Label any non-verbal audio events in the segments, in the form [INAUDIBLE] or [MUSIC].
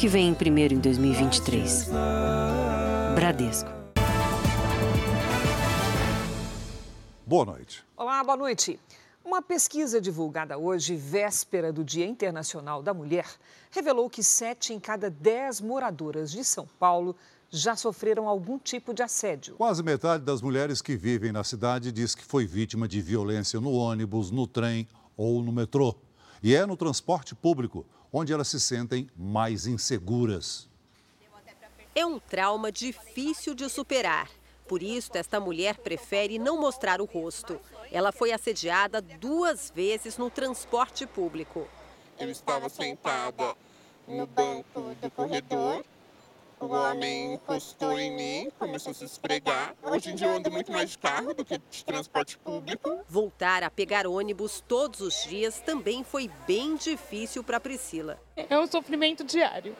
que vem primeiro em 2023. Bradesco. Boa noite. Olá, boa noite. Uma pesquisa divulgada hoje, véspera do Dia Internacional da Mulher, revelou que sete em cada dez moradoras de São Paulo já sofreram algum tipo de assédio. Quase metade das mulheres que vivem na cidade diz que foi vítima de violência no ônibus, no trem ou no metrô. E é no transporte público onde elas se sentem mais inseguras. É um trauma difícil de superar. Por isso, esta mulher prefere não mostrar o rosto. Ela foi assediada duas vezes no transporte público. Eu estava sentada no banco do corredor. O homem encostou em mim, começou a se esfregar. Hoje em dia eu ando muito mais de carro do que de transporte público. Voltar a pegar ônibus todos os dias também foi bem difícil para Priscila. É um sofrimento diário.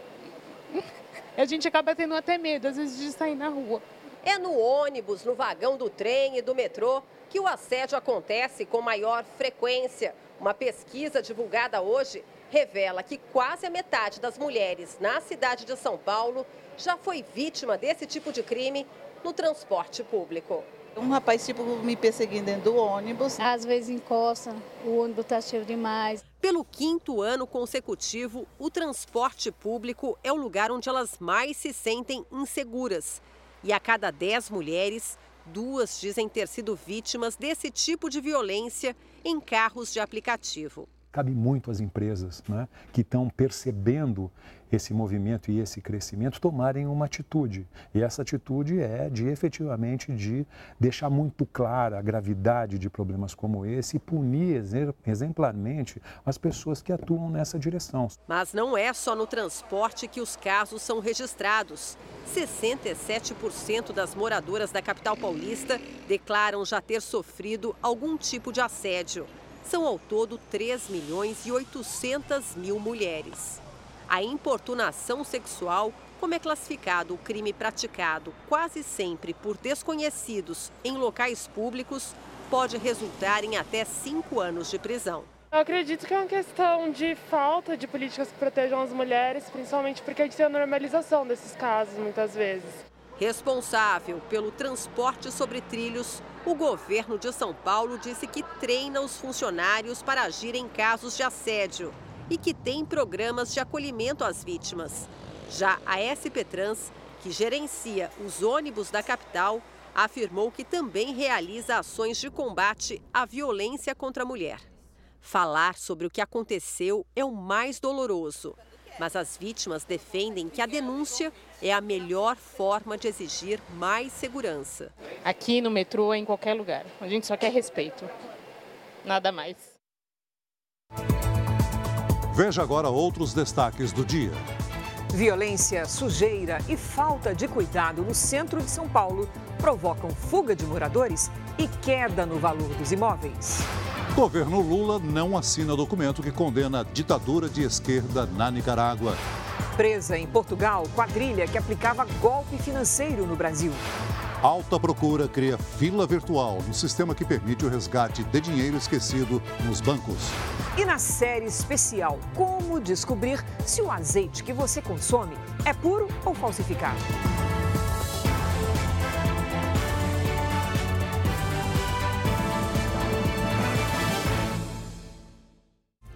[LAUGHS] A gente acaba tendo até medo, às vezes, de sair na rua. É no ônibus, no vagão do trem e do metrô que o assédio acontece com maior frequência. Uma pesquisa divulgada hoje revela que quase a metade das mulheres na cidade de São Paulo já foi vítima desse tipo de crime no transporte público. Um rapaz tipo me perseguindo dentro do ônibus. Às vezes encosta, o ônibus está cheio demais. Pelo quinto ano consecutivo, o transporte público é o lugar onde elas mais se sentem inseguras. E a cada dez mulheres, duas dizem ter sido vítimas desse tipo de violência em carros de aplicativo. Cabe muito às empresas né, que estão percebendo esse movimento e esse crescimento tomarem uma atitude. E essa atitude é de efetivamente de deixar muito clara a gravidade de problemas como esse e punir exemplarmente as pessoas que atuam nessa direção. Mas não é só no transporte que os casos são registrados. 67% das moradoras da capital paulista declaram já ter sofrido algum tipo de assédio. São ao todo 3 milhões e 800 mil mulheres. A importunação sexual, como é classificado o crime praticado quase sempre por desconhecidos em locais públicos, pode resultar em até cinco anos de prisão. Eu acredito que é uma questão de falta de políticas que protejam as mulheres, principalmente porque a gente tem a normalização desses casos muitas vezes. Responsável pelo transporte sobre trilhos, o governo de São Paulo disse que treina os funcionários para agir em casos de assédio e que tem programas de acolhimento às vítimas. Já a SP Trans, que gerencia os ônibus da capital, afirmou que também realiza ações de combate à violência contra a mulher. Falar sobre o que aconteceu é o mais doloroso, mas as vítimas defendem que a denúncia é a melhor forma de exigir mais segurança. Aqui no metrô, em qualquer lugar. A gente só quer respeito. Nada mais. Veja agora outros destaques do dia. Violência, sujeira e falta de cuidado no centro de São Paulo provocam fuga de moradores e queda no valor dos imóveis. Governo Lula não assina documento que condena a ditadura de esquerda na Nicarágua. Presa em Portugal, quadrilha que aplicava golpe financeiro no Brasil. Alta Procura cria fila virtual no sistema que permite o resgate de dinheiro esquecido nos bancos. E na série especial, como descobrir se o azeite que você consome é puro ou falsificado.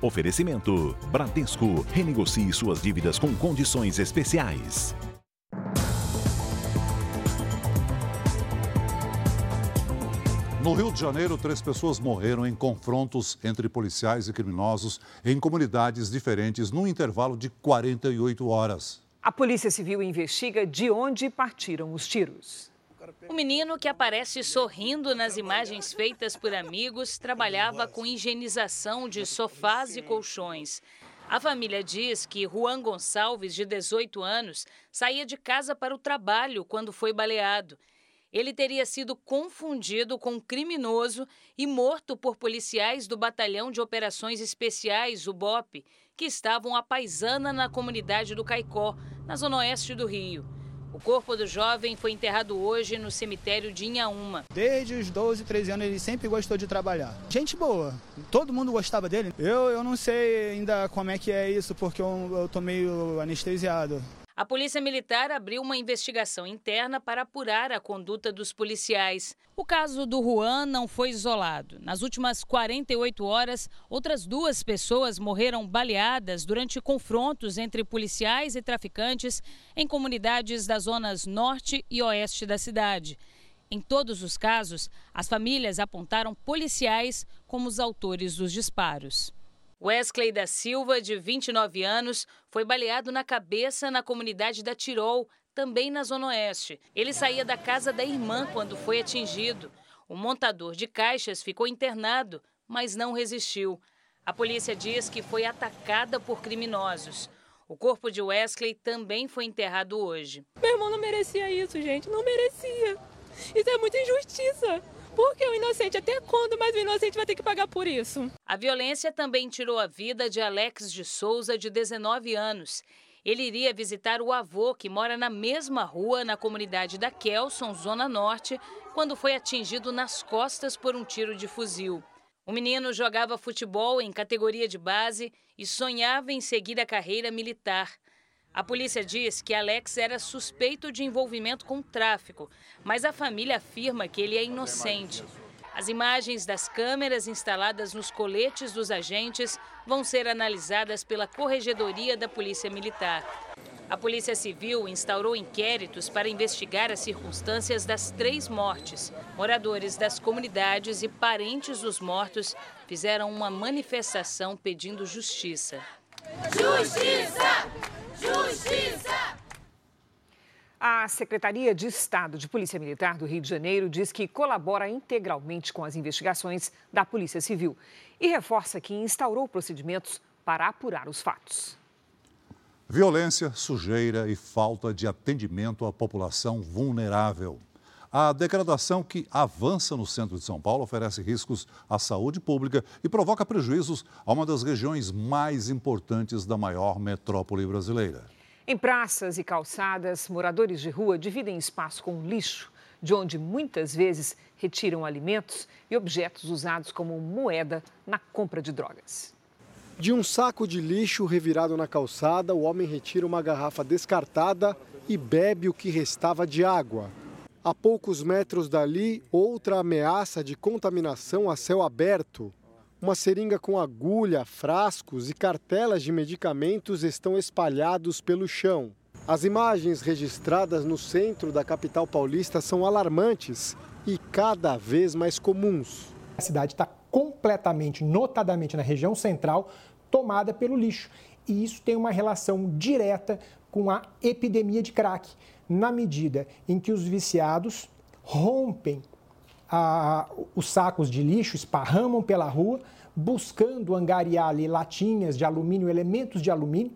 Oferecimento: Bradesco. Renegocie suas dívidas com condições especiais. No Rio de Janeiro, três pessoas morreram em confrontos entre policiais e criminosos em comunidades diferentes num intervalo de 48 horas. A Polícia Civil investiga de onde partiram os tiros. O menino que aparece sorrindo nas imagens feitas por amigos trabalhava com higienização de sofás e colchões. A família diz que Juan Gonçalves, de 18 anos, saía de casa para o trabalho quando foi baleado. Ele teria sido confundido com um criminoso e morto por policiais do Batalhão de Operações Especiais, o BOP, que estavam à paisana na comunidade do Caicó, na zona oeste do Rio. O corpo do jovem foi enterrado hoje no cemitério de Inhaúma. Desde os 12, 13 anos ele sempre gostou de trabalhar. Gente boa, todo mundo gostava dele. Eu, eu não sei ainda como é que é isso, porque eu, eu tô meio anestesiado. A Polícia Militar abriu uma investigação interna para apurar a conduta dos policiais. O caso do Juan não foi isolado. Nas últimas 48 horas, outras duas pessoas morreram baleadas durante confrontos entre policiais e traficantes em comunidades das zonas norte e oeste da cidade. Em todos os casos, as famílias apontaram policiais como os autores dos disparos. Wesley da Silva, de 29 anos, foi baleado na cabeça na comunidade da Tirol, também na Zona Oeste. Ele saía da casa da irmã quando foi atingido. O montador de caixas ficou internado, mas não resistiu. A polícia diz que foi atacada por criminosos. O corpo de Wesley também foi enterrado hoje. Meu irmão não merecia isso, gente. Não merecia. Isso é muita injustiça. Porque o inocente, até quando mais o inocente vai ter que pagar por isso? A violência também tirou a vida de Alex de Souza, de 19 anos. Ele iria visitar o avô, que mora na mesma rua, na comunidade da Kelson, Zona Norte, quando foi atingido nas costas por um tiro de fuzil. O menino jogava futebol em categoria de base e sonhava em seguir a carreira militar. A polícia diz que Alex era suspeito de envolvimento com tráfico, mas a família afirma que ele é inocente. As imagens das câmeras instaladas nos coletes dos agentes vão ser analisadas pela Corregedoria da Polícia Militar. A Polícia Civil instaurou inquéritos para investigar as circunstâncias das três mortes. Moradores das comunidades e parentes dos mortos fizeram uma manifestação pedindo justiça. Justiça! Justiça! A Secretaria de Estado de Polícia Militar do Rio de Janeiro diz que colabora integralmente com as investigações da Polícia Civil e reforça que instaurou procedimentos para apurar os fatos. Violência, sujeira e falta de atendimento à população vulnerável. A degradação que avança no centro de São Paulo oferece riscos à saúde pública e provoca prejuízos a uma das regiões mais importantes da maior metrópole brasileira. Em praças e calçadas, moradores de rua dividem espaço com lixo, de onde muitas vezes retiram alimentos e objetos usados como moeda na compra de drogas. De um saco de lixo revirado na calçada, o homem retira uma garrafa descartada e bebe o que restava de água. A poucos metros dali, outra ameaça de contaminação a céu aberto. Uma seringa com agulha, frascos e cartelas de medicamentos estão espalhados pelo chão. As imagens registradas no centro da capital paulista são alarmantes e cada vez mais comuns. A cidade está completamente, notadamente na região central, tomada pelo lixo. E isso tem uma relação direta com a epidemia de crack na medida em que os viciados rompem a, os sacos de lixo, esparramam pela rua, buscando angariar ali latinhas de alumínio, elementos de alumínio,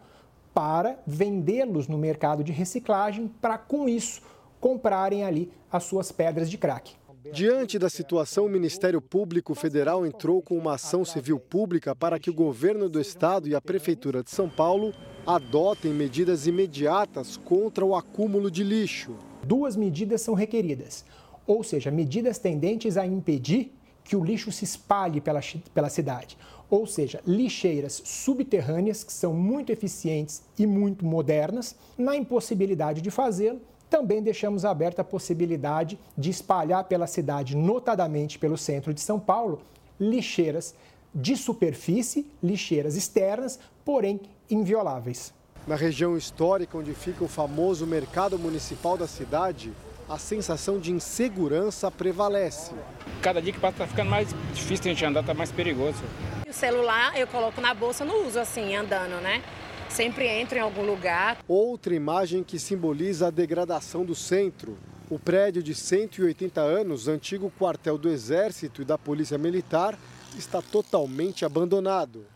para vendê-los no mercado de reciclagem, para com isso comprarem ali as suas pedras de crack. Diante da situação, o Ministério Público Federal entrou com uma ação civil pública para que o governo do estado e a Prefeitura de São Paulo adotem medidas imediatas contra o acúmulo de lixo. Duas medidas são requeridas, ou seja, medidas tendentes a impedir que o lixo se espalhe pela, pela cidade. Ou seja, lixeiras subterrâneas, que são muito eficientes e muito modernas, na impossibilidade de fazê-lo, também deixamos aberta a possibilidade de espalhar pela cidade, notadamente pelo centro de São Paulo, lixeiras de superfície, lixeiras externas, porém invioláveis. Na região histórica onde fica o famoso mercado municipal da cidade, a sensação de insegurança prevalece. Cada dia que passa está ficando mais difícil a gente andar, está mais perigoso. O celular eu coloco na bolsa, não uso assim, andando, né? Sempre entro em algum lugar. Outra imagem que simboliza a degradação do centro. O prédio de 180 anos, antigo quartel do Exército e da Polícia Militar, está totalmente abandonado.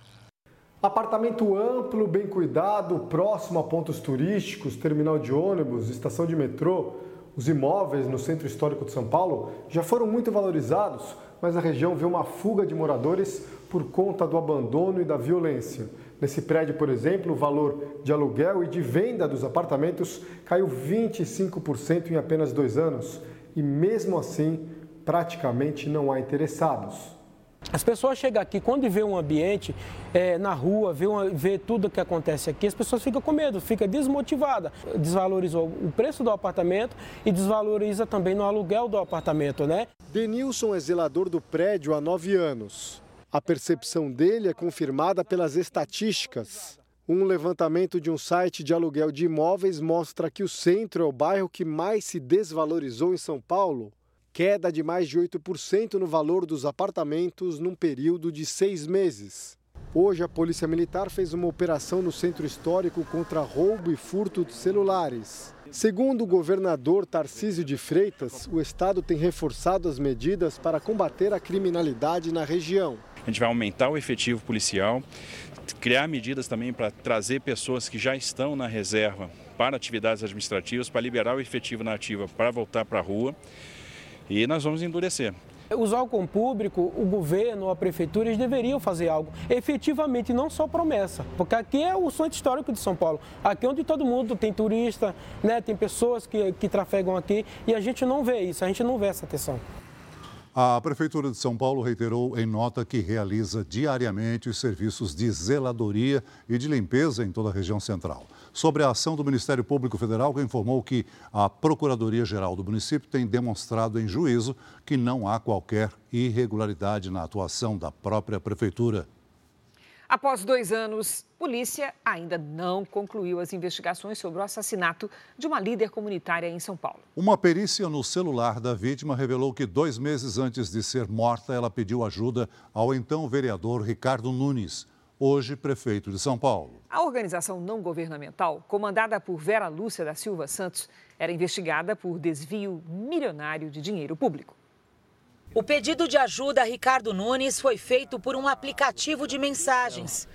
Apartamento amplo, bem cuidado, próximo a pontos turísticos, terminal de ônibus, estação de metrô. Os imóveis no centro histórico de São Paulo já foram muito valorizados, mas a região vê uma fuga de moradores por conta do abandono e da violência. Nesse prédio, por exemplo, o valor de aluguel e de venda dos apartamentos caiu 25% em apenas dois anos. E mesmo assim, praticamente não há interessados. As pessoas chegam aqui, quando vê um ambiente é, na rua, vê, uma, vê tudo que acontece aqui, as pessoas ficam com medo, ficam desmotivadas. Desvalorizou o preço do apartamento e desvaloriza também no aluguel do apartamento, né? Denilson é zelador do prédio há nove anos. A percepção dele é confirmada pelas estatísticas. Um levantamento de um site de aluguel de imóveis mostra que o centro é o bairro que mais se desvalorizou em São Paulo queda de mais de 8% no valor dos apartamentos num período de seis meses. Hoje, a Polícia Militar fez uma operação no centro histórico contra roubo e furto de celulares. Segundo o governador Tarcísio de Freitas, o Estado tem reforçado as medidas para combater a criminalidade na região. A gente vai aumentar o efetivo policial, criar medidas também para trazer pessoas que já estão na reserva para atividades administrativas, para liberar o efetivo na ativa para voltar para a rua e nós vamos endurecer. Os órgãos público, o governo, a prefeitura, eles deveriam fazer algo efetivamente, não só promessa, porque aqui é o centro histórico de São Paulo, aqui é onde todo mundo tem turista, né, tem pessoas que, que trafegam aqui e a gente não vê isso, a gente não vê essa atenção. A Prefeitura de São Paulo reiterou em nota que realiza diariamente os serviços de zeladoria e de limpeza em toda a região central sobre a ação do Ministério Público Federal, que informou que a Procuradoria-Geral do município tem demonstrado em juízo que não há qualquer irregularidade na atuação da própria Prefeitura. Após dois anos, polícia ainda não concluiu as investigações sobre o assassinato de uma líder comunitária em São Paulo. Uma perícia no celular da vítima revelou que dois meses antes de ser morta, ela pediu ajuda ao então vereador Ricardo Nunes hoje prefeito de São Paulo. A organização não governamental, comandada por Vera Lúcia da Silva Santos, era investigada por desvio milionário de dinheiro público. O pedido de ajuda a Ricardo Nunes foi feito por um aplicativo de mensagens.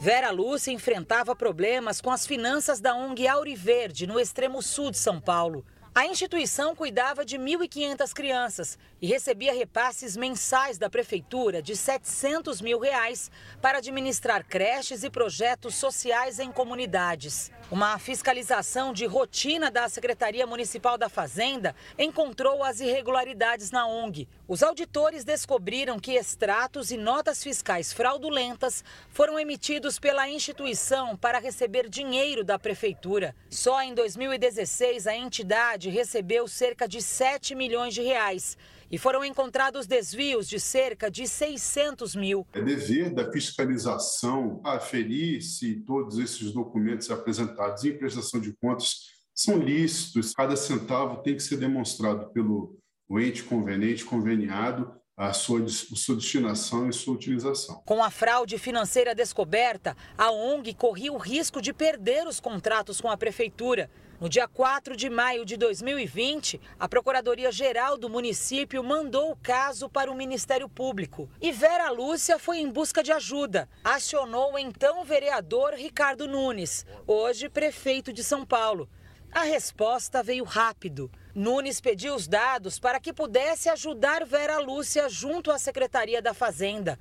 Vera Lúcia enfrentava problemas com as finanças da ONG Auriverde, no extremo sul de São Paulo. A instituição cuidava de 1.500 crianças e recebia repasses mensais da prefeitura de 700 mil reais para administrar creches e projetos sociais em comunidades. Uma fiscalização de rotina da Secretaria Municipal da Fazenda encontrou as irregularidades na ONG. Os auditores descobriram que extratos e notas fiscais fraudulentas foram emitidos pela instituição para receber dinheiro da prefeitura. Só em 2016 a entidade recebeu cerca de 7 milhões de reais e foram encontrados desvios de cerca de 600 mil. É dever da fiscalização aferir se todos esses documentos apresentados em prestação de contas são lícitos. Cada centavo tem que ser demonstrado pelo ente conveniente, conveniado, a sua, sua destinação e sua utilização. Com a fraude financeira descoberta, a ONG corria o risco de perder os contratos com a prefeitura. No dia 4 de maio de 2020, a Procuradoria-Geral do município mandou o caso para o Ministério Público. E Vera Lúcia foi em busca de ajuda. Acionou o então vereador Ricardo Nunes, hoje prefeito de São Paulo. A resposta veio rápido. Nunes pediu os dados para que pudesse ajudar Vera Lúcia junto à Secretaria da Fazenda.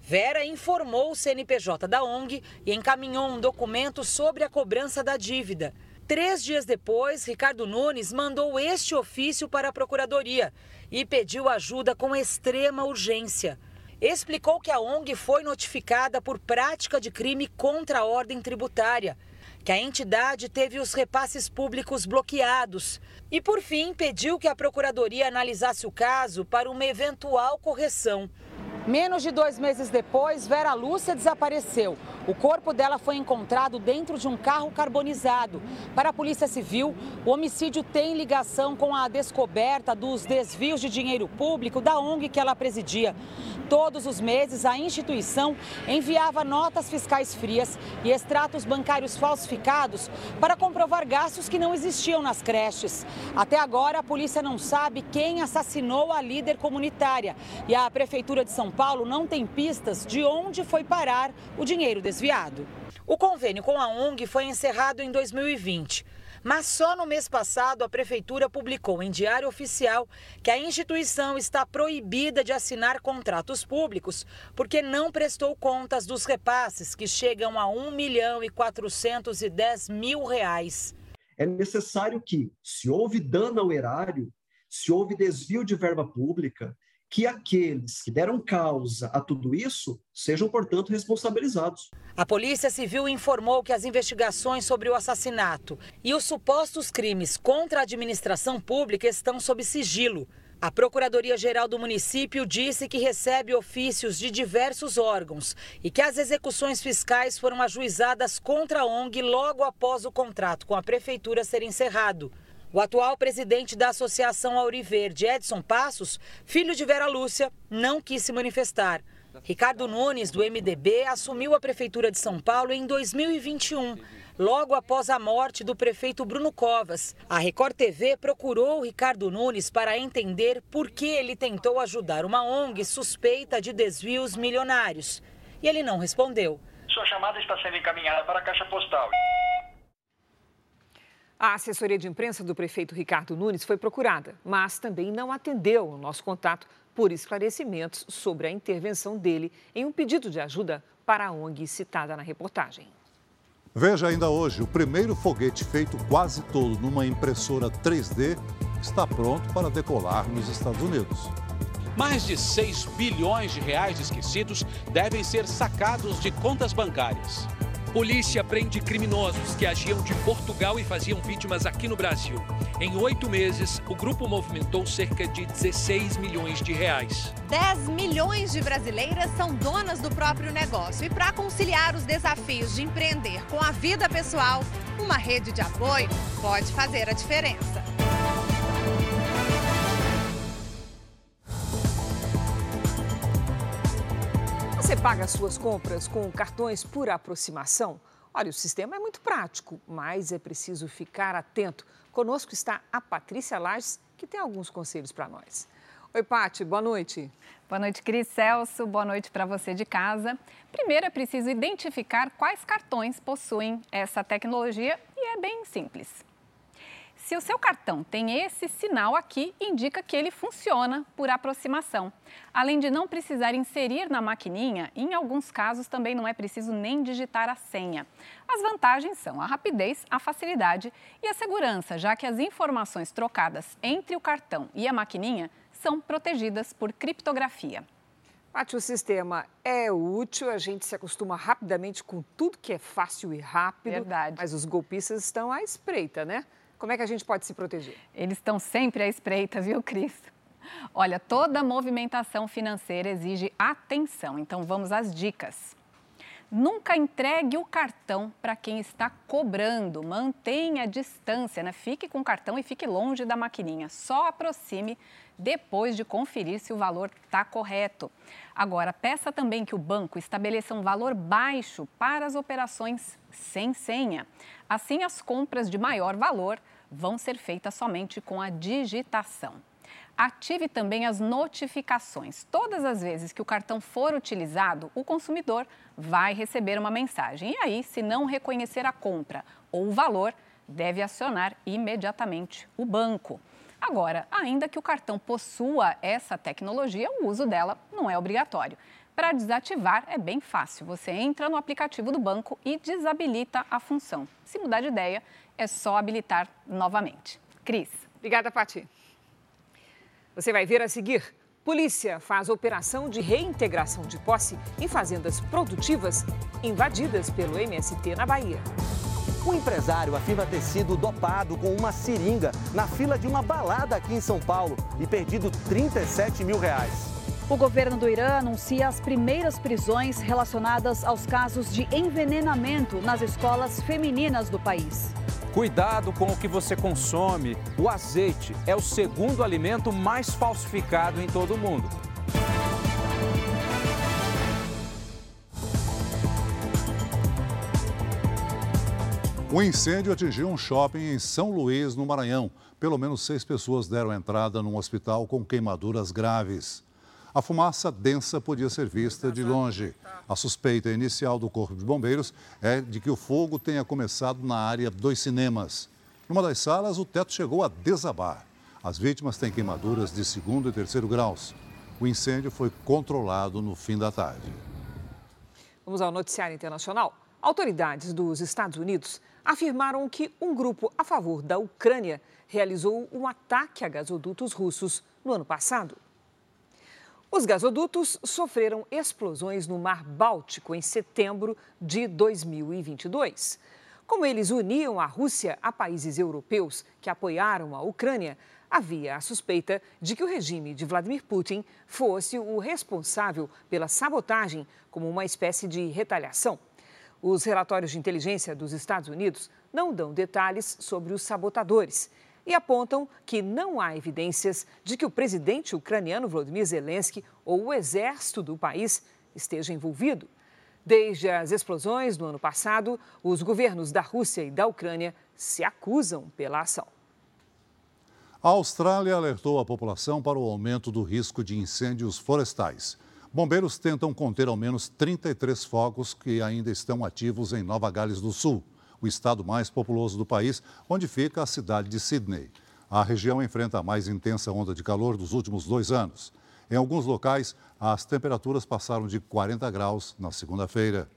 Vera informou o CNPJ da ONG e encaminhou um documento sobre a cobrança da dívida. Três dias depois, Ricardo Nunes mandou este ofício para a Procuradoria e pediu ajuda com extrema urgência. Explicou que a ONG foi notificada por prática de crime contra a ordem tributária, que a entidade teve os repasses públicos bloqueados e, por fim, pediu que a Procuradoria analisasse o caso para uma eventual correção. Menos de dois meses depois, Vera Lúcia desapareceu. O corpo dela foi encontrado dentro de um carro carbonizado. Para a Polícia Civil, o homicídio tem ligação com a descoberta dos desvios de dinheiro público da ONG que ela presidia. Todos os meses, a instituição enviava notas fiscais frias e extratos bancários falsificados para comprovar gastos que não existiam nas creches. Até agora, a polícia não sabe quem assassinou a líder comunitária e a Prefeitura de São Paulo não tem pistas de onde foi parar o dinheiro desviado. O convênio com a ONG foi encerrado em 2020 Mas só no mês passado a prefeitura publicou em Diário Oficial que a instituição está proibida de assinar contratos públicos porque não prestou contas dos repasses que chegam a 1 milhão e 410 mil reais. É necessário que, se houve dano ao erário, se houve desvio de verba pública, que aqueles que deram causa a tudo isso sejam, portanto, responsabilizados. A Polícia Civil informou que as investigações sobre o assassinato e os supostos crimes contra a administração pública estão sob sigilo. A Procuradoria-Geral do município disse que recebe ofícios de diversos órgãos e que as execuções fiscais foram ajuizadas contra a ONG logo após o contrato com a prefeitura ser encerrado. O atual presidente da Associação Auriverde, Edson Passos, filho de Vera Lúcia, não quis se manifestar. Ricardo Nunes, do MDB, assumiu a Prefeitura de São Paulo em 2021, logo após a morte do prefeito Bruno Covas. A Record TV procurou Ricardo Nunes para entender por que ele tentou ajudar uma ONG suspeita de desvios milionários. E ele não respondeu. Sua chamada está sendo encaminhada para a Caixa Postal. A assessoria de imprensa do prefeito Ricardo Nunes foi procurada, mas também não atendeu o nosso contato por esclarecimentos sobre a intervenção dele em um pedido de ajuda para a ONG citada na reportagem. Veja ainda hoje, o primeiro foguete feito quase todo numa impressora 3D está pronto para decolar nos Estados Unidos. Mais de 6 bilhões de reais esquecidos devem ser sacados de contas bancárias. Polícia prende criminosos que agiam de Portugal e faziam vítimas aqui no Brasil. Em oito meses, o grupo movimentou cerca de 16 milhões de reais. 10 milhões de brasileiras são donas do próprio negócio. E para conciliar os desafios de empreender com a vida pessoal, uma rede de apoio pode fazer a diferença. Você paga suas compras com cartões por aproximação? Olha, o sistema é muito prático, mas é preciso ficar atento. Conosco está a Patrícia Lages, que tem alguns conselhos para nós. Oi, Pati, boa noite. Boa noite, Cris Celso. Boa noite para você de casa. Primeiro é preciso identificar quais cartões possuem essa tecnologia e é bem simples. Se o seu cartão tem esse sinal aqui, indica que ele funciona por aproximação. Além de não precisar inserir na maquininha, em alguns casos também não é preciso nem digitar a senha. As vantagens são a rapidez, a facilidade e a segurança, já que as informações trocadas entre o cartão e a maquininha são protegidas por criptografia. Paty, o sistema é útil, a gente se acostuma rapidamente com tudo que é fácil e rápido. Verdade. Mas os golpistas estão à espreita, né? Como é que a gente pode se proteger? Eles estão sempre à espreita, viu, Cris? Olha, toda movimentação financeira exige atenção, então vamos às dicas. Nunca entregue o cartão para quem está cobrando. Mantenha a distância, né? Fique com o cartão e fique longe da maquininha. Só aproxime depois de conferir se o valor está correto. Agora, peça também que o banco estabeleça um valor baixo para as operações sem senha. Assim, as compras de maior valor vão ser feitas somente com a digitação. Ative também as notificações. Todas as vezes que o cartão for utilizado, o consumidor vai receber uma mensagem. E aí, se não reconhecer a compra ou o valor, deve acionar imediatamente o banco. Agora, ainda que o cartão possua essa tecnologia, o uso dela não é obrigatório. Para desativar é bem fácil. Você entra no aplicativo do banco e desabilita a função. Se mudar de ideia, é só habilitar novamente. Cris. Obrigada, Pati. Você vai ver a seguir. Polícia faz operação de reintegração de posse em fazendas produtivas invadidas pelo MST na Bahia. O empresário afirma ter sido dopado com uma seringa na fila de uma balada aqui em São Paulo e perdido 37 mil reais. O governo do Irã anuncia as primeiras prisões relacionadas aos casos de envenenamento nas escolas femininas do país. Cuidado com o que você consome. O azeite é o segundo alimento mais falsificado em todo o mundo. O incêndio atingiu um shopping em São Luís, no Maranhão. Pelo menos seis pessoas deram entrada num hospital com queimaduras graves. A fumaça densa podia ser vista de longe. A suspeita inicial do Corpo de Bombeiros é de que o fogo tenha começado na área dos cinemas. Numa das salas, o teto chegou a desabar. As vítimas têm queimaduras de segundo e terceiro graus. O incêndio foi controlado no fim da tarde. Vamos ao noticiário internacional. Autoridades dos Estados Unidos afirmaram que um grupo a favor da Ucrânia realizou um ataque a gasodutos russos no ano passado. Os gasodutos sofreram explosões no Mar Báltico em setembro de 2022. Como eles uniam a Rússia a países europeus que apoiaram a Ucrânia, havia a suspeita de que o regime de Vladimir Putin fosse o responsável pela sabotagem como uma espécie de retaliação. Os relatórios de inteligência dos Estados Unidos não dão detalhes sobre os sabotadores e apontam que não há evidências de que o presidente ucraniano Volodymyr Zelensky ou o exército do país esteja envolvido. Desde as explosões do ano passado, os governos da Rússia e da Ucrânia se acusam pela ação. A Austrália alertou a população para o aumento do risco de incêndios florestais. Bombeiros tentam conter ao menos 33 focos que ainda estão ativos em Nova Gales do Sul o estado mais populoso do país, onde fica a cidade de Sydney. A região enfrenta a mais intensa onda de calor dos últimos dois anos. Em alguns locais, as temperaturas passaram de 40 graus na segunda-feira.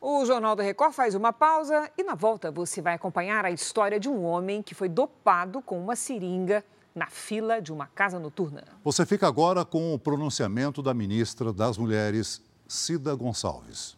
O Jornal da Record faz uma pausa e na volta você vai acompanhar a história de um homem que foi dopado com uma seringa na fila de uma casa noturna. Você fica agora com o pronunciamento da ministra das Mulheres, Cida Gonçalves.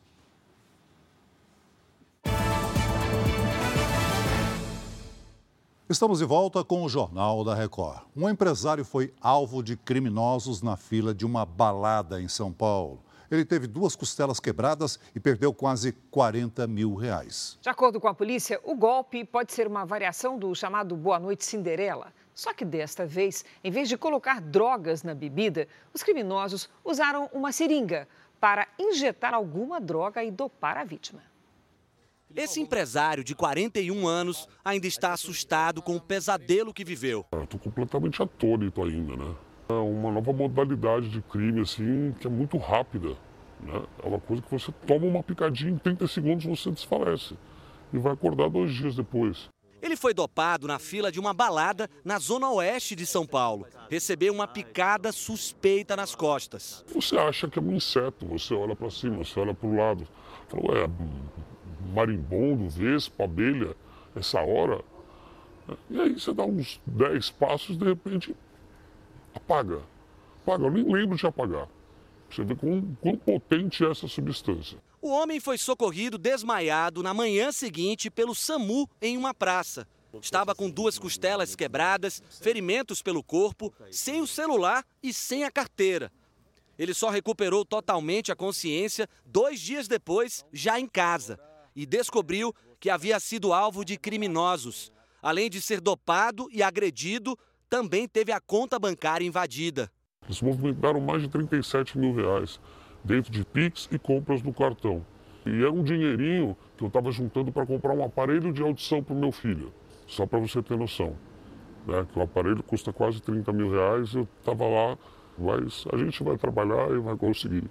Estamos de volta com o Jornal da Record. Um empresário foi alvo de criminosos na fila de uma balada em São Paulo. Ele teve duas costelas quebradas e perdeu quase 40 mil reais. De acordo com a polícia, o golpe pode ser uma variação do chamado Boa Noite Cinderela. Só que desta vez, em vez de colocar drogas na bebida, os criminosos usaram uma seringa para injetar alguma droga e dopar a vítima. Esse empresário de 41 anos ainda está assustado com o pesadelo que viveu. Estou completamente atônito ainda, né? É uma nova modalidade de crime, assim, que é muito rápida. Né? É uma coisa que você toma uma picadinha em 30 segundos você desfalece. E vai acordar dois dias depois. Ele foi dopado na fila de uma balada na zona oeste de São Paulo. Recebeu uma picada suspeita nas costas. Você acha que é um inseto, você olha para cima, você olha para o lado. Fala, ué, marimbondo, vespa, abelha, essa hora. E aí você dá uns 10 passos e de repente apaga. Apaga, eu nem lembro de apagar. Você vê quão, quão potente é essa substância. O homem foi socorrido desmaiado na manhã seguinte pelo SAMU em uma praça. Estava com duas costelas quebradas, ferimentos pelo corpo, sem o celular e sem a carteira. Ele só recuperou totalmente a consciência dois dias depois, já em casa e descobriu que havia sido alvo de criminosos. Além de ser dopado e agredido, também teve a conta bancária invadida. Eles movimentaram mais de 37 mil reais dentro de Pix e compras do cartão. E era um dinheirinho que eu estava juntando para comprar um aparelho de audição para o meu filho. Só para você ter noção. Né? Que o aparelho custa quase 30 mil reais, eu estava lá, mas a gente vai trabalhar e vai conseguir.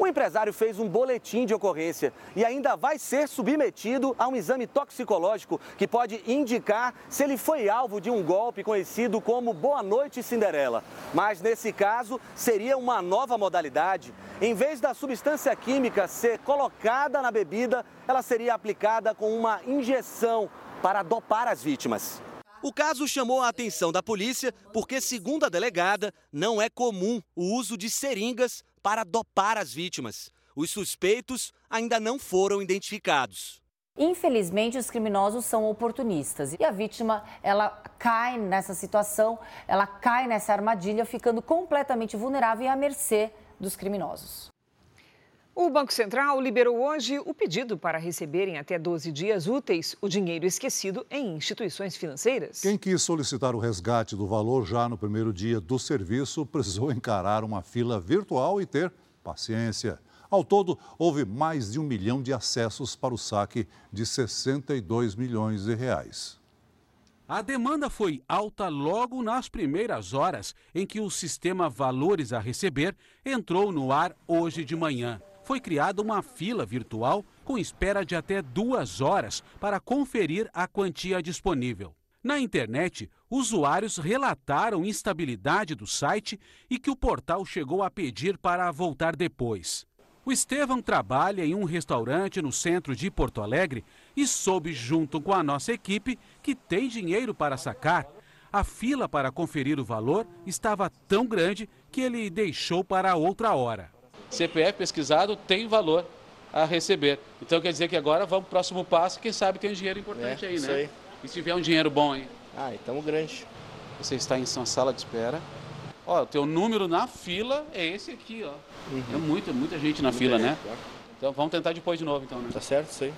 O empresário fez um boletim de ocorrência e ainda vai ser submetido a um exame toxicológico que pode indicar se ele foi alvo de um golpe conhecido como Boa Noite Cinderela. Mas nesse caso, seria uma nova modalidade. Em vez da substância química ser colocada na bebida, ela seria aplicada com uma injeção para dopar as vítimas. O caso chamou a atenção da polícia porque, segundo a delegada, não é comum o uso de seringas para dopar as vítimas. Os suspeitos ainda não foram identificados. Infelizmente, os criminosos são oportunistas e a vítima ela cai nessa situação, ela cai nessa armadilha, ficando completamente vulnerável e à mercê dos criminosos. O Banco Central liberou hoje o pedido para receberem até 12 dias úteis o dinheiro esquecido em instituições financeiras. Quem quis solicitar o resgate do valor já no primeiro dia do serviço precisou encarar uma fila virtual e ter paciência. Ao todo, houve mais de um milhão de acessos para o saque de 62 milhões de reais. A demanda foi alta logo nas primeiras horas em que o sistema Valores a Receber entrou no ar hoje de manhã foi criada uma fila virtual com espera de até duas horas para conferir a quantia disponível. Na internet, usuários relataram instabilidade do site e que o portal chegou a pedir para voltar depois. O Estevão trabalha em um restaurante no centro de Porto Alegre e soube, junto com a nossa equipe, que tem dinheiro para sacar. A fila para conferir o valor estava tão grande que ele deixou para outra hora. CPF pesquisado tem valor a receber. Então quer dizer que agora vamos para o próximo passo, quem sabe tem um dinheiro importante é, aí, né? Aí. E se tiver um dinheiro bom aí? Ah, estamos grande. Você está em uma sala de espera. Ó, o teu número na fila é esse aqui, ó. Uhum. É muita, muita gente na Muito fila, bem, né? Claro. Então vamos tentar depois de novo, então, né? Tá certo, isso aí.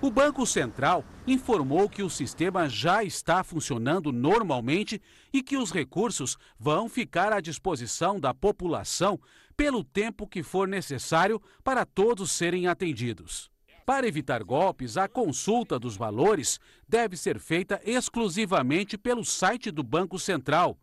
O Banco Central informou que o sistema já está funcionando normalmente e que os recursos vão ficar à disposição da população pelo tempo que for necessário para todos serem atendidos. Para evitar golpes, a consulta dos valores deve ser feita exclusivamente pelo site do Banco Central.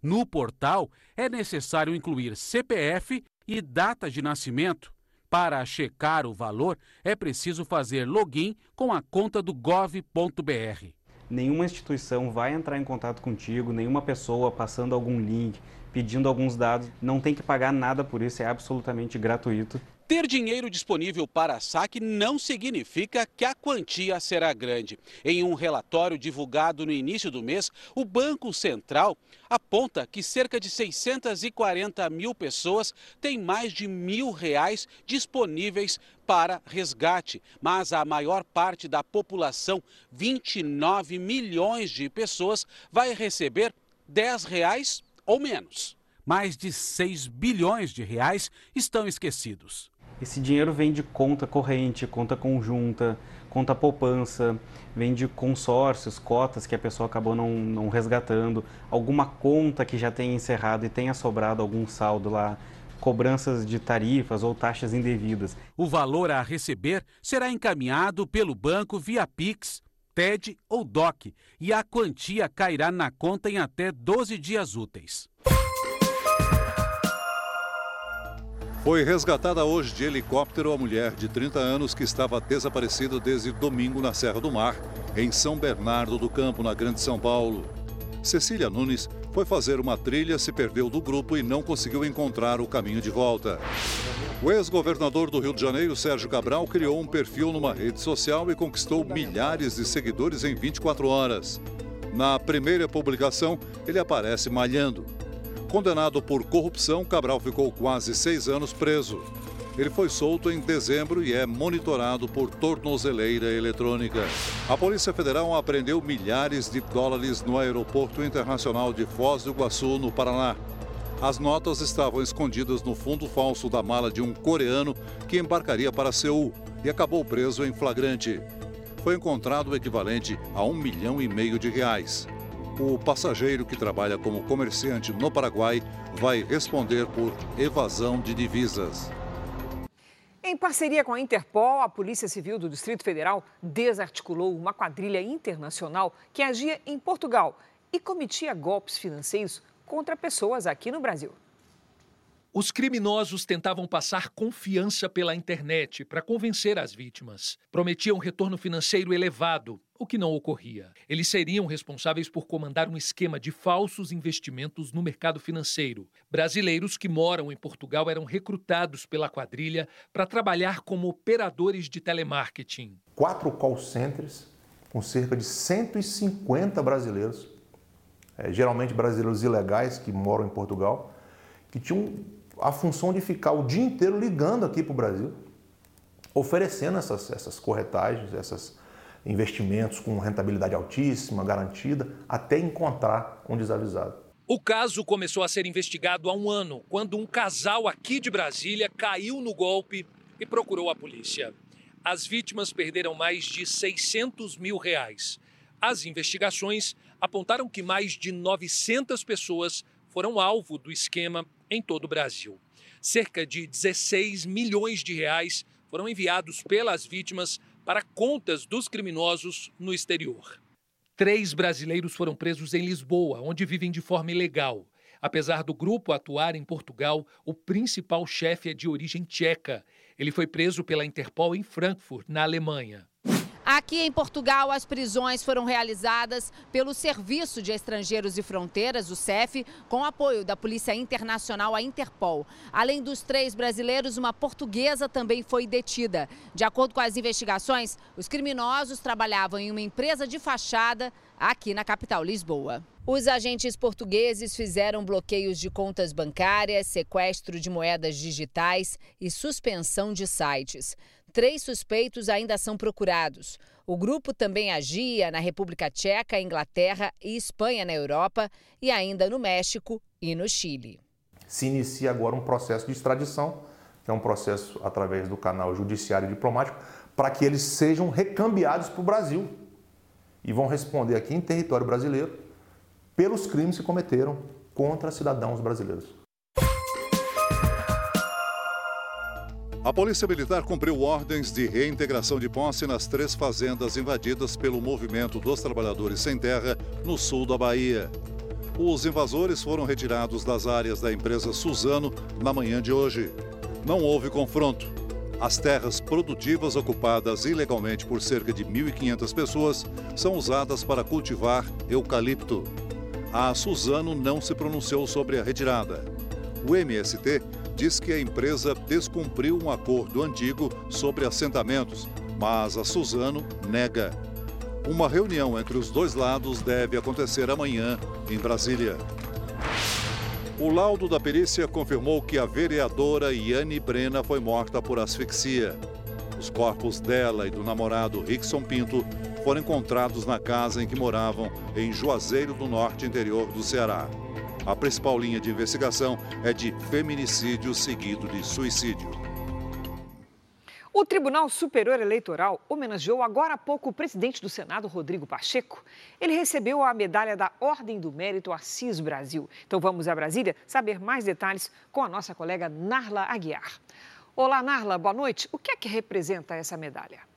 No portal, é necessário incluir CPF e data de nascimento. Para checar o valor, é preciso fazer login com a conta do gov.br. Nenhuma instituição vai entrar em contato contigo, nenhuma pessoa passando algum link, pedindo alguns dados. Não tem que pagar nada por isso, é absolutamente gratuito. Ter dinheiro disponível para saque não significa que a quantia será grande. Em um relatório divulgado no início do mês, o Banco Central aponta que cerca de 640 mil pessoas têm mais de mil reais disponíveis para resgate, mas a maior parte da população, 29 milhões de pessoas, vai receber 10 reais ou menos. Mais de 6 bilhões de reais estão esquecidos. Esse dinheiro vem de conta corrente, conta conjunta, conta poupança, vem de consórcios, cotas que a pessoa acabou não, não resgatando, alguma conta que já tenha encerrado e tenha sobrado algum saldo lá, cobranças de tarifas ou taxas indevidas. O valor a receber será encaminhado pelo banco via Pix, TED ou DOC e a quantia cairá na conta em até 12 dias úteis. Foi resgatada hoje de helicóptero a mulher de 30 anos que estava desaparecida desde domingo na Serra do Mar, em São Bernardo do Campo, na Grande São Paulo. Cecília Nunes foi fazer uma trilha, se perdeu do grupo e não conseguiu encontrar o caminho de volta. O ex-governador do Rio de Janeiro, Sérgio Cabral, criou um perfil numa rede social e conquistou milhares de seguidores em 24 horas. Na primeira publicação, ele aparece malhando. Condenado por corrupção, Cabral ficou quase seis anos preso. Ele foi solto em dezembro e é monitorado por tornozeleira eletrônica. A Polícia Federal apreendeu milhares de dólares no Aeroporto Internacional de Foz do Iguaçu, no Paraná. As notas estavam escondidas no fundo falso da mala de um coreano que embarcaria para Seul e acabou preso em flagrante. Foi encontrado o equivalente a um milhão e meio de reais o passageiro que trabalha como comerciante no Paraguai vai responder por evasão de divisas. Em parceria com a Interpol, a Polícia Civil do Distrito Federal desarticulou uma quadrilha internacional que agia em Portugal e cometia golpes financeiros contra pessoas aqui no Brasil. Os criminosos tentavam passar confiança pela internet para convencer as vítimas. Prometiam retorno financeiro elevado, o que não ocorria. Eles seriam responsáveis por comandar um esquema de falsos investimentos no mercado financeiro. Brasileiros que moram em Portugal eram recrutados pela quadrilha para trabalhar como operadores de telemarketing. Quatro call centers com cerca de 150 brasileiros, é, geralmente brasileiros ilegais que moram em Portugal, que tinham a função de ficar o dia inteiro ligando aqui para o Brasil, oferecendo essas, essas corretagens, esses investimentos com rentabilidade altíssima, garantida, até encontrar um desavisado. O caso começou a ser investigado há um ano, quando um casal aqui de Brasília caiu no golpe e procurou a polícia. As vítimas perderam mais de 600 mil reais. As investigações apontaram que mais de 900 pessoas foram alvo do esquema em todo o Brasil. Cerca de 16 milhões de reais foram enviados pelas vítimas para contas dos criminosos no exterior. Três brasileiros foram presos em Lisboa, onde vivem de forma ilegal. Apesar do grupo atuar em Portugal, o principal chefe é de origem tcheca. Ele foi preso pela Interpol em Frankfurt, na Alemanha. Aqui em Portugal, as prisões foram realizadas pelo Serviço de Estrangeiros e Fronteiras, o CEF, com apoio da Polícia Internacional, a Interpol. Além dos três brasileiros, uma portuguesa também foi detida. De acordo com as investigações, os criminosos trabalhavam em uma empresa de fachada aqui na capital Lisboa. Os agentes portugueses fizeram bloqueios de contas bancárias, sequestro de moedas digitais e suspensão de sites. Três suspeitos ainda são procurados. O grupo também agia na República Tcheca, Inglaterra e Espanha na Europa e ainda no México e no Chile. Se inicia agora um processo de extradição, que é um processo através do canal judiciário diplomático, para que eles sejam recambiados para o Brasil e vão responder aqui em território brasileiro pelos crimes que cometeram contra cidadãos brasileiros. A Polícia Militar cumpriu ordens de reintegração de posse nas três fazendas invadidas pelo Movimento dos Trabalhadores Sem Terra, no sul da Bahia. Os invasores foram retirados das áreas da empresa Suzano na manhã de hoje. Não houve confronto. As terras produtivas ocupadas ilegalmente por cerca de 1.500 pessoas são usadas para cultivar eucalipto. A Suzano não se pronunciou sobre a retirada. O MST diz que a empresa descumpriu um acordo antigo sobre assentamentos, mas a Suzano nega. Uma reunião entre os dois lados deve acontecer amanhã em Brasília. O laudo da perícia confirmou que a vereadora Yane Brena foi morta por asfixia. Os corpos dela e do namorado Rickson Pinto foram encontrados na casa em que moravam em Juazeiro do Norte, interior do Ceará. A principal linha de investigação é de feminicídio seguido de suicídio. O Tribunal Superior Eleitoral homenageou agora há pouco o presidente do Senado, Rodrigo Pacheco. Ele recebeu a medalha da Ordem do Mérito Assis Brasil. Então vamos a Brasília saber mais detalhes com a nossa colega Narla Aguiar. Olá, Narla, boa noite. O que é que representa essa medalha?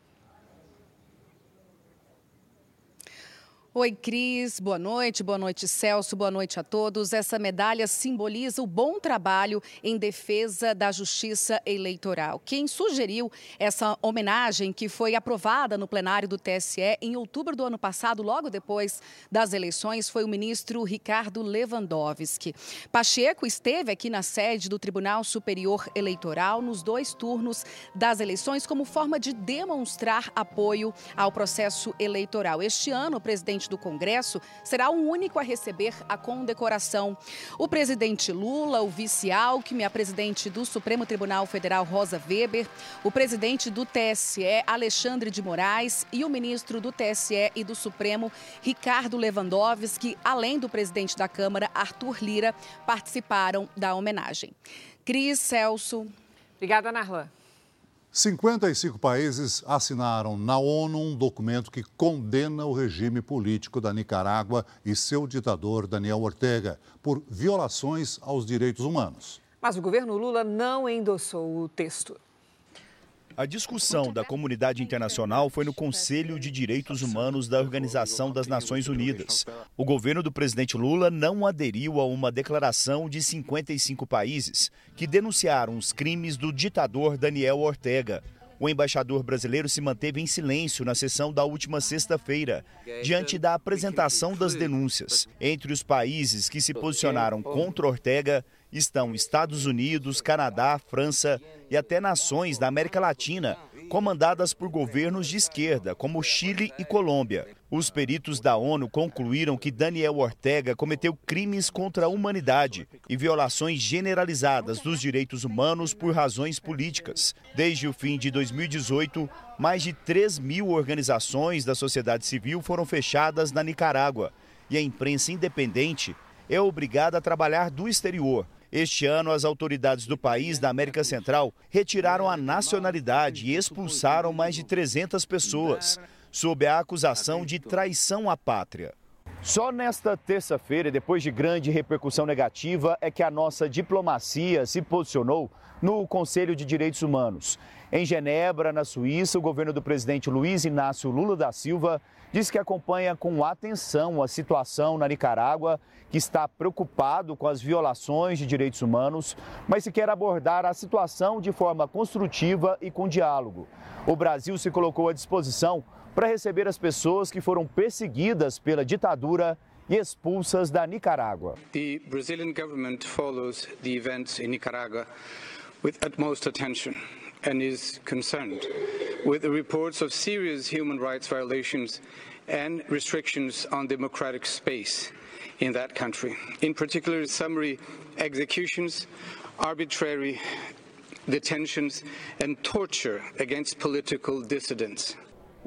Oi, Cris. Boa noite. Boa noite, Celso. Boa noite a todos. Essa medalha simboliza o bom trabalho em defesa da justiça eleitoral. Quem sugeriu essa homenagem, que foi aprovada no plenário do TSE em outubro do ano passado, logo depois das eleições, foi o ministro Ricardo Lewandowski. Pacheco esteve aqui na sede do Tribunal Superior Eleitoral nos dois turnos das eleições, como forma de demonstrar apoio ao processo eleitoral. Este ano, o presidente presidente do Congresso será o único a receber a condecoração. O presidente Lula, o vice Alckmin, a presidente do Supremo Tribunal Federal Rosa Weber, o presidente do TSE Alexandre de Moraes e o ministro do TSE e do Supremo Ricardo Lewandowski, além do presidente da Câmara Arthur Lira, participaram da homenagem. Cris Celso. Obrigada, Narlan. 55 países assinaram na ONU um documento que condena o regime político da Nicarágua e seu ditador Daniel Ortega por violações aos direitos humanos. Mas o governo Lula não endossou o texto. A discussão da comunidade internacional foi no Conselho de Direitos Humanos da Organização das Nações Unidas. O governo do presidente Lula não aderiu a uma declaração de 55 países que denunciaram os crimes do ditador Daniel Ortega. O embaixador brasileiro se manteve em silêncio na sessão da última sexta-feira, diante da apresentação das denúncias. Entre os países que se posicionaram contra Ortega estão Estados Unidos, Canadá, França e até nações da América Latina, comandadas por governos de esquerda, como Chile e Colômbia. Os peritos da ONU concluíram que Daniel Ortega cometeu crimes contra a humanidade e violações generalizadas dos direitos humanos por razões políticas. Desde o fim de 2018, mais de 3 mil organizações da sociedade civil foram fechadas na Nicarágua e a imprensa independente é obrigada a trabalhar do exterior este ano, as autoridades do país da América Central retiraram a nacionalidade e expulsaram mais de 300 pessoas, sob a acusação de traição à pátria. Só nesta terça-feira, depois de grande repercussão negativa, é que a nossa diplomacia se posicionou no Conselho de Direitos Humanos. Em Genebra, na Suíça, o governo do presidente Luiz Inácio Lula da Silva diz que acompanha com atenção a situação na Nicarágua, que está preocupado com as violações de direitos humanos, mas se quer abordar a situação de forma construtiva e com diálogo. O Brasil se colocou à disposição para receber as pessoas que foram perseguidas pela ditadura e expulsas da Nicarágua. The Brazilian government follows the events in Nicaragua with utmost attention and is concerned with the reports of serious human rights violations and restrictions on democratic space in that country. In particular, summary executions, arbitrary detentions, and torture against political dissidents.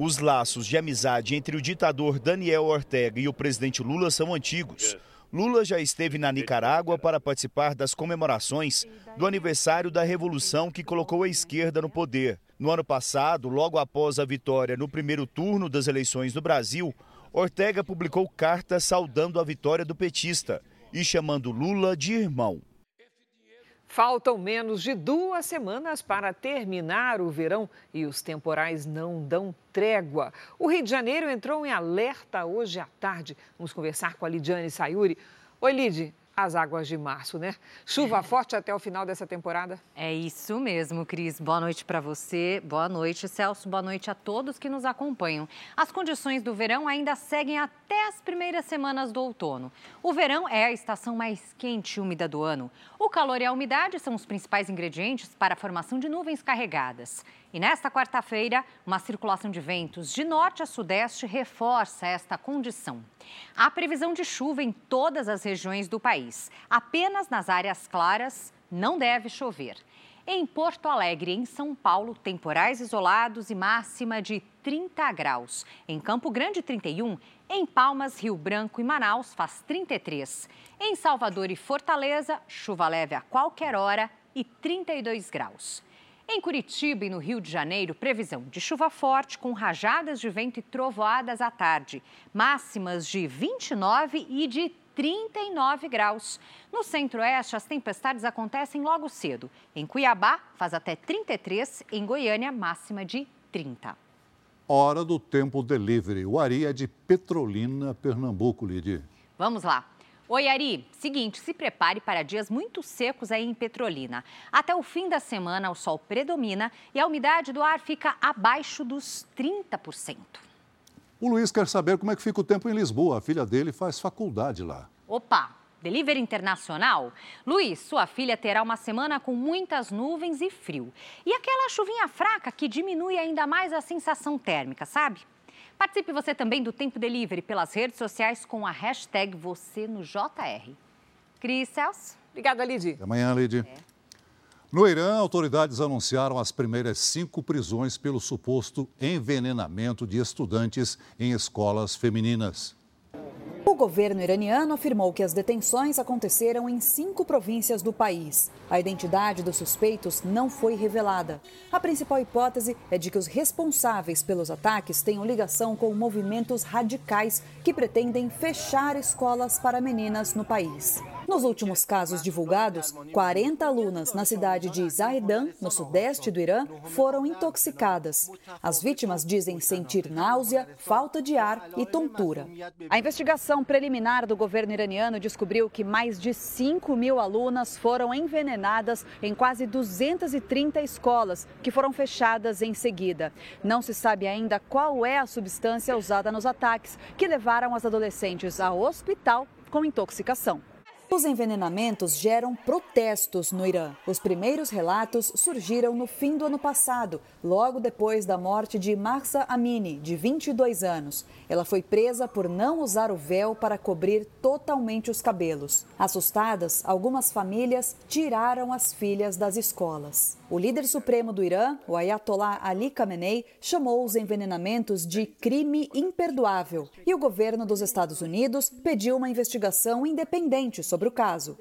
Os laços de amizade entre o ditador Daniel Ortega e o presidente Lula são antigos. Lula já esteve na Nicarágua para participar das comemorações do aniversário da revolução que colocou a esquerda no poder. No ano passado, logo após a vitória no primeiro turno das eleições no Brasil, Ortega publicou cartas saudando a vitória do petista e chamando Lula de irmão. Faltam menos de duas semanas para terminar o verão e os temporais não dão trégua. O Rio de Janeiro entrou em alerta hoje à tarde. Vamos conversar com a Lidiane Sayuri. Oi, Lid, as águas de março, né? Chuva [LAUGHS] forte até o final dessa temporada? É isso mesmo, Cris. Boa noite para você, boa noite, Celso, boa noite a todos que nos acompanham. As condições do verão ainda seguem até as primeiras semanas do outono. O verão é a estação mais quente e úmida do ano. O calor e a umidade são os principais ingredientes para a formação de nuvens carregadas. E nesta quarta-feira, uma circulação de ventos de norte a sudeste reforça esta condição. Há previsão de chuva em todas as regiões do país. Apenas nas áreas claras não deve chover. Em Porto Alegre, em São Paulo, temporais isolados e máxima de 30 graus. Em Campo Grande, 31. Em Palmas, Rio Branco e Manaus, faz 33. Em Salvador e Fortaleza, chuva leve a qualquer hora e 32 graus. Em Curitiba e no Rio de Janeiro, previsão de chuva forte com rajadas de vento e trovoadas à tarde, máximas de 29 e de 39 graus. No centro-oeste, as tempestades acontecem logo cedo. Em Cuiabá, faz até 33, em Goiânia, máxima de 30. Hora do tempo delivery. O Ari é de Petrolina, Pernambuco, Lidia. Vamos lá. Oi, Ari. Seguinte, se prepare para dias muito secos aí em Petrolina. Até o fim da semana, o sol predomina e a umidade do ar fica abaixo dos 30%. O Luiz quer saber como é que fica o tempo em Lisboa. A filha dele faz faculdade lá. Opa! Delivery Internacional? Luiz, sua filha terá uma semana com muitas nuvens e frio. E aquela chuvinha fraca que diminui ainda mais a sensação térmica, sabe? Participe você também do Tempo Delivery pelas redes sociais com a hashtag você no JR. Cris Celso. Obrigada, Lid. Até amanhã, Lid. É. No Irã, autoridades anunciaram as primeiras cinco prisões pelo suposto envenenamento de estudantes em escolas femininas. O governo iraniano afirmou que as detenções aconteceram em cinco províncias do país. A identidade dos suspeitos não foi revelada. A principal hipótese é de que os responsáveis pelos ataques tenham ligação com movimentos radicais que pretendem fechar escolas para meninas no país. Nos últimos casos divulgados, 40 alunas na cidade de Zahedan, no sudeste do Irã, foram intoxicadas. As vítimas dizem sentir náusea, falta de ar e tontura. A investigação preliminar do governo iraniano descobriu que mais de 5 mil alunas foram envenenadas em quase 230 escolas, que foram fechadas em seguida. Não se sabe ainda qual é a substância usada nos ataques, que levaram as adolescentes ao hospital com intoxicação. Os envenenamentos geram protestos no Irã. Os primeiros relatos surgiram no fim do ano passado, logo depois da morte de Marsa Amini, de 22 anos. Ela foi presa por não usar o véu para cobrir totalmente os cabelos. Assustadas, algumas famílias tiraram as filhas das escolas. O líder supremo do Irã, o Ayatollah Ali Khamenei, chamou os envenenamentos de crime imperdoável. E o governo dos Estados Unidos pediu uma investigação independente sobre sobre o caso.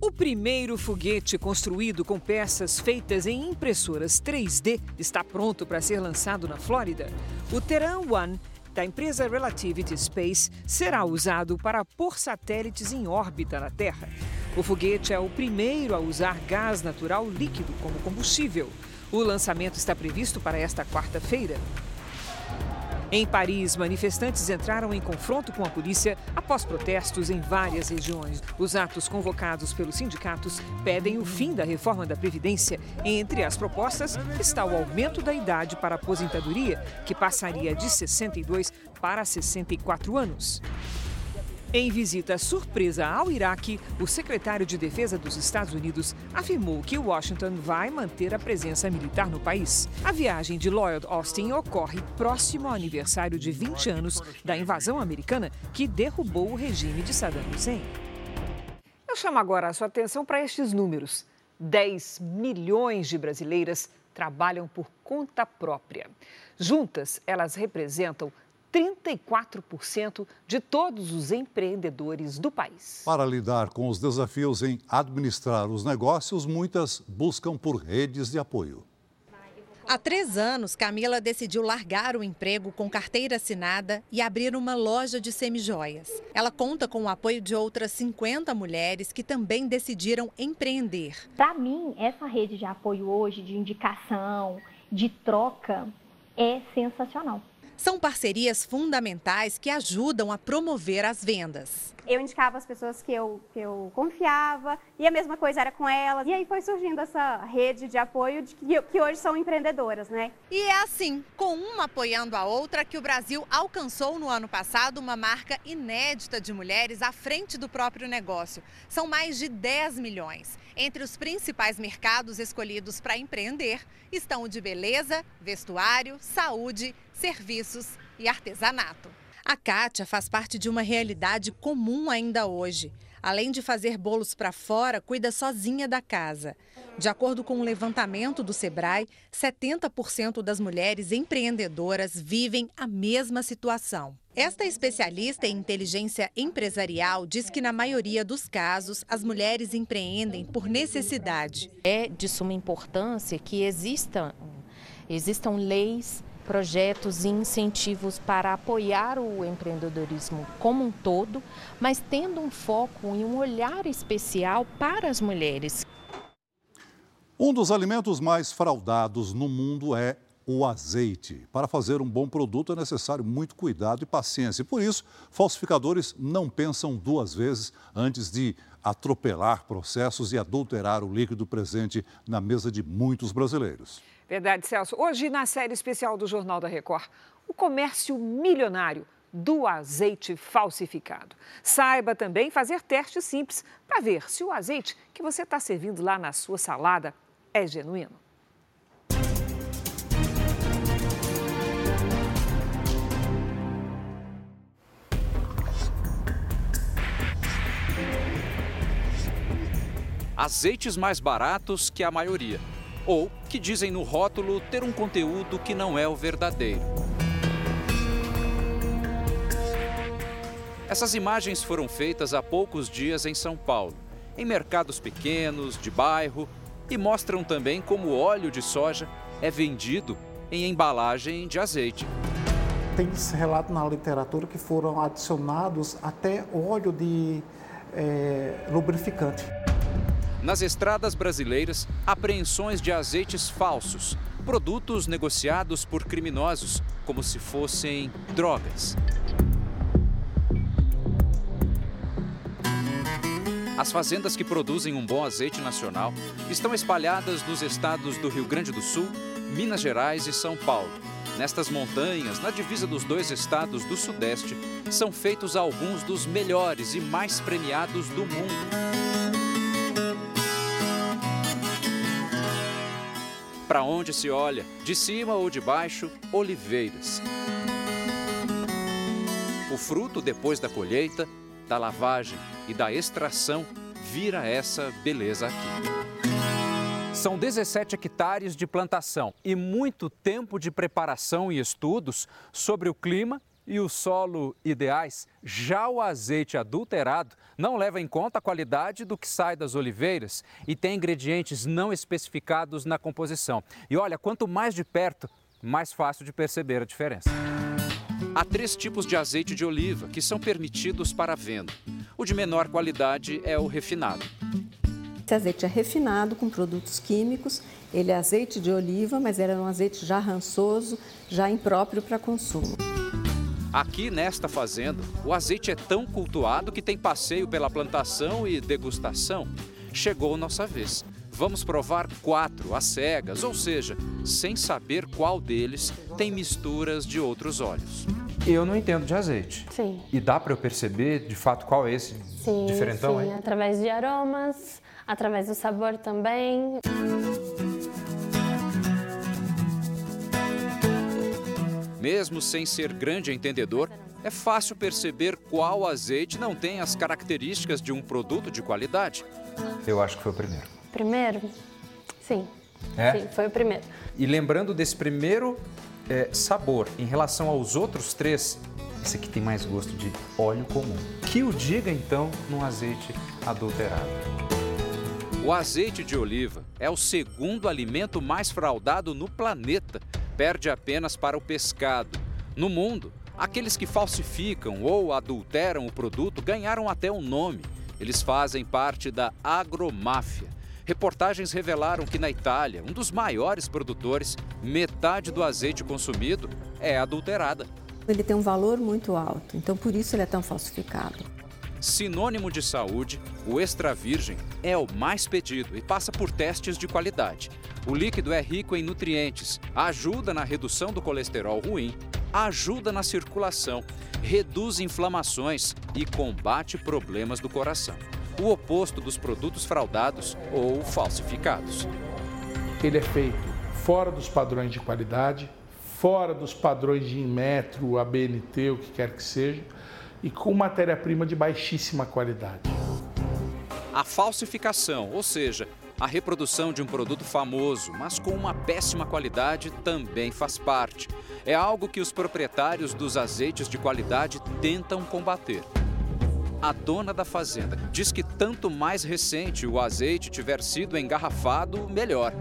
O primeiro foguete construído com peças feitas em impressoras 3D está pronto para ser lançado na Flórida. O Terran One da empresa Relativity Space será usado para pôr satélites em órbita na Terra. O foguete é o primeiro a usar gás natural líquido como combustível. O lançamento está previsto para esta quarta-feira. Em Paris, manifestantes entraram em confronto com a polícia após protestos em várias regiões. Os atos convocados pelos sindicatos pedem o fim da reforma da Previdência. Entre as propostas está o aumento da idade para aposentadoria, que passaria de 62 para 64 anos. Em visita surpresa ao Iraque, o secretário de Defesa dos Estados Unidos afirmou que Washington vai manter a presença militar no país. A viagem de Lloyd Austin ocorre próximo ao aniversário de 20 anos da invasão americana que derrubou o regime de Saddam Hussein. Eu chamo agora a sua atenção para estes números. 10 milhões de brasileiras trabalham por conta própria. Juntas, elas representam 34% de todos os empreendedores do país. Para lidar com os desafios em administrar os negócios, muitas buscam por redes de apoio. Há três anos, Camila decidiu largar o emprego com carteira assinada e abrir uma loja de semijoias. Ela conta com o apoio de outras 50 mulheres que também decidiram empreender. Para mim, essa rede de apoio hoje, de indicação, de troca, é sensacional. São parcerias fundamentais que ajudam a promover as vendas. Eu indicava as pessoas que eu, que eu confiava e a mesma coisa era com elas. E aí foi surgindo essa rede de apoio de que, que hoje são empreendedoras, né? E é assim, com uma apoiando a outra, que o Brasil alcançou no ano passado uma marca inédita de mulheres à frente do próprio negócio. São mais de 10 milhões. Entre os principais mercados escolhidos para empreender estão o de beleza, vestuário, saúde, serviços e artesanato. A Kátia faz parte de uma realidade comum ainda hoje. Além de fazer bolos para fora, cuida sozinha da casa. De acordo com o um levantamento do Sebrae, 70% das mulheres empreendedoras vivem a mesma situação. Esta especialista em inteligência empresarial diz que, na maioria dos casos, as mulheres empreendem por necessidade. É de suma importância que existam, existam leis projetos e incentivos para apoiar o empreendedorismo como um todo, mas tendo um foco e um olhar especial para as mulheres. Um dos alimentos mais fraudados no mundo é o azeite. Para fazer um bom produto é necessário muito cuidado e paciência. Por isso, falsificadores não pensam duas vezes antes de atropelar processos e adulterar o líquido presente na mesa de muitos brasileiros. Verdade, Celso. Hoje, na série especial do Jornal da Record, o comércio milionário do azeite falsificado. Saiba também fazer testes simples para ver se o azeite que você está servindo lá na sua salada é genuíno. Azeites mais baratos que a maioria ou que dizem no rótulo ter um conteúdo que não é o verdadeiro. Essas imagens foram feitas há poucos dias em São Paulo, em mercados pequenos, de bairro, e mostram também como o óleo de soja é vendido em embalagem de azeite. Tem esse relato na literatura que foram adicionados até óleo de é, lubrificante. Nas estradas brasileiras, apreensões de azeites falsos, produtos negociados por criminosos como se fossem drogas. As fazendas que produzem um bom azeite nacional estão espalhadas nos estados do Rio Grande do Sul, Minas Gerais e São Paulo. Nestas montanhas, na divisa dos dois estados do Sudeste, são feitos alguns dos melhores e mais premiados do mundo. Para onde se olha, de cima ou de baixo, oliveiras. O fruto, depois da colheita, da lavagem e da extração, vira essa beleza aqui. São 17 hectares de plantação e muito tempo de preparação e estudos sobre o clima e o solo ideais, já o azeite adulterado não leva em conta a qualidade do que sai das oliveiras e tem ingredientes não especificados na composição. E olha, quanto mais de perto, mais fácil de perceber a diferença. Há três tipos de azeite de oliva que são permitidos para venda. O de menor qualidade é o refinado. Esse azeite é refinado com produtos químicos, ele é azeite de oliva, mas era um azeite já rançoso, já impróprio para consumo. Aqui nesta fazenda, o azeite é tão cultuado que tem passeio pela plantação e degustação. Chegou nossa vez. Vamos provar quatro às cegas, ou seja, sem saber qual deles tem misturas de outros óleos. Eu não entendo de azeite. Sim. E dá para eu perceber de fato qual é esse sim, diferentão, sim, hein? através de aromas, através do sabor também. Mesmo sem ser grande entendedor, é fácil perceber qual azeite não tem as características de um produto de qualidade. Eu acho que foi o primeiro. Primeiro? Sim. É? Sim, foi o primeiro. E lembrando desse primeiro é, sabor em relação aos outros três, esse aqui tem mais gosto de óleo comum. Que o diga então num azeite adulterado. O azeite de oliva é o segundo alimento mais fraudado no planeta. Perde apenas para o pescado. No mundo, aqueles que falsificam ou adulteram o produto ganharam até um nome. Eles fazem parte da agromáfia. Reportagens revelaram que na Itália, um dos maiores produtores, metade do azeite consumido é adulterada. Ele tem um valor muito alto, então por isso ele é tão falsificado. Sinônimo de saúde, o extra virgem é o mais pedido e passa por testes de qualidade. O líquido é rico em nutrientes, ajuda na redução do colesterol ruim, ajuda na circulação, reduz inflamações e combate problemas do coração. O oposto dos produtos fraudados ou falsificados. Ele é feito fora dos padrões de qualidade, fora dos padrões de Inmetro, ABNT, o que quer que seja, e com matéria-prima de baixíssima qualidade. A falsificação, ou seja, a reprodução de um produto famoso, mas com uma péssima qualidade, também faz parte. É algo que os proprietários dos azeites de qualidade tentam combater. A dona da fazenda diz que tanto mais recente o azeite tiver sido engarrafado, melhor.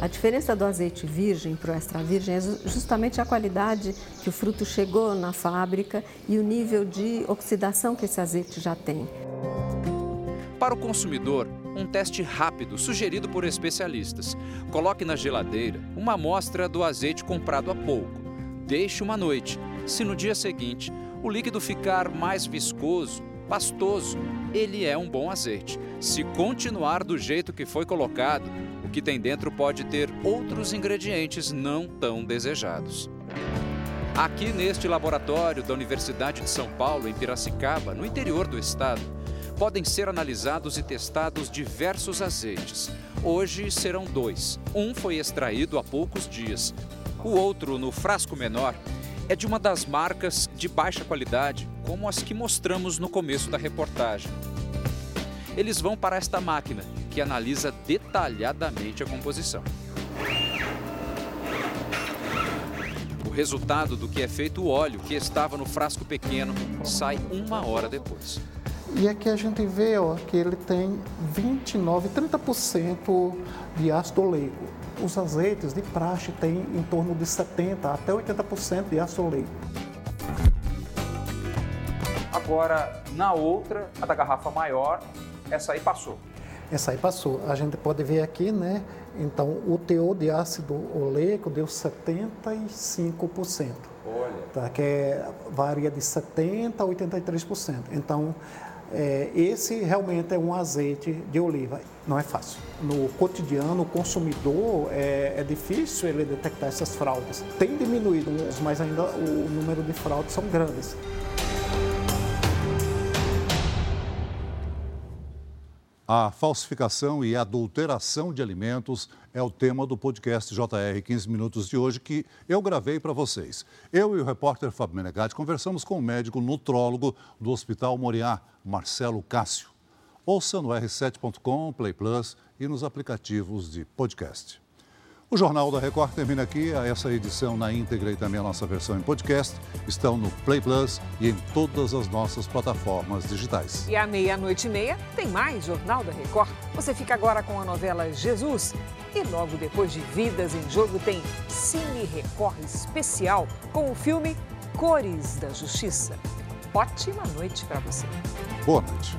A diferença do azeite virgem para o extra virgem é justamente a qualidade que o fruto chegou na fábrica e o nível de oxidação que esse azeite já tem. Para o consumidor, um teste rápido sugerido por especialistas. Coloque na geladeira uma amostra do azeite comprado há pouco. Deixe uma noite. Se no dia seguinte o líquido ficar mais viscoso, pastoso, ele é um bom azeite. Se continuar do jeito que foi colocado, que tem dentro pode ter outros ingredientes não tão desejados. Aqui neste laboratório da Universidade de São Paulo, em Piracicaba, no interior do estado, podem ser analisados e testados diversos azeites. Hoje serão dois. Um foi extraído há poucos dias. O outro, no frasco menor, é de uma das marcas de baixa qualidade, como as que mostramos no começo da reportagem. Eles vão para esta máquina, que analisa detalhadamente a composição. O resultado do que é feito o óleo, que estava no frasco pequeno, sai uma hora depois. E aqui a gente vê ó, que ele tem 29, 30% de ácido oleico. Os azeites de praxe têm em torno de 70 até 80% de ácido oleico. Agora, na outra, a da garrafa maior, essa aí passou. Essa aí passou. A gente pode ver aqui, né? Então, o teor de ácido oleico deu 75%. Olha. Tá? Que é, varia de 70% a 83%. Então, é, esse realmente é um azeite de oliva. Não é fácil. No cotidiano, o consumidor, é, é difícil ele detectar essas fraudes. Tem diminuído, mas ainda o número de fraudes são grandes. A falsificação e adulteração de alimentos é o tema do podcast JR 15 Minutos de hoje que eu gravei para vocês. Eu e o repórter Fábio Menegatti conversamos com o médico nutrólogo do Hospital Moriá, Marcelo Cássio. Ouça no r7.com, Play Plus e nos aplicativos de podcast. O Jornal da Record termina aqui. Essa edição na íntegra e também a nossa versão em podcast estão no Play Plus e em todas as nossas plataformas digitais. E à meia-noite e meia tem mais Jornal da Record. Você fica agora com a novela Jesus e logo depois de Vidas em Jogo tem Cine Record especial com o filme Cores da Justiça. Ótima noite para você. Boa noite.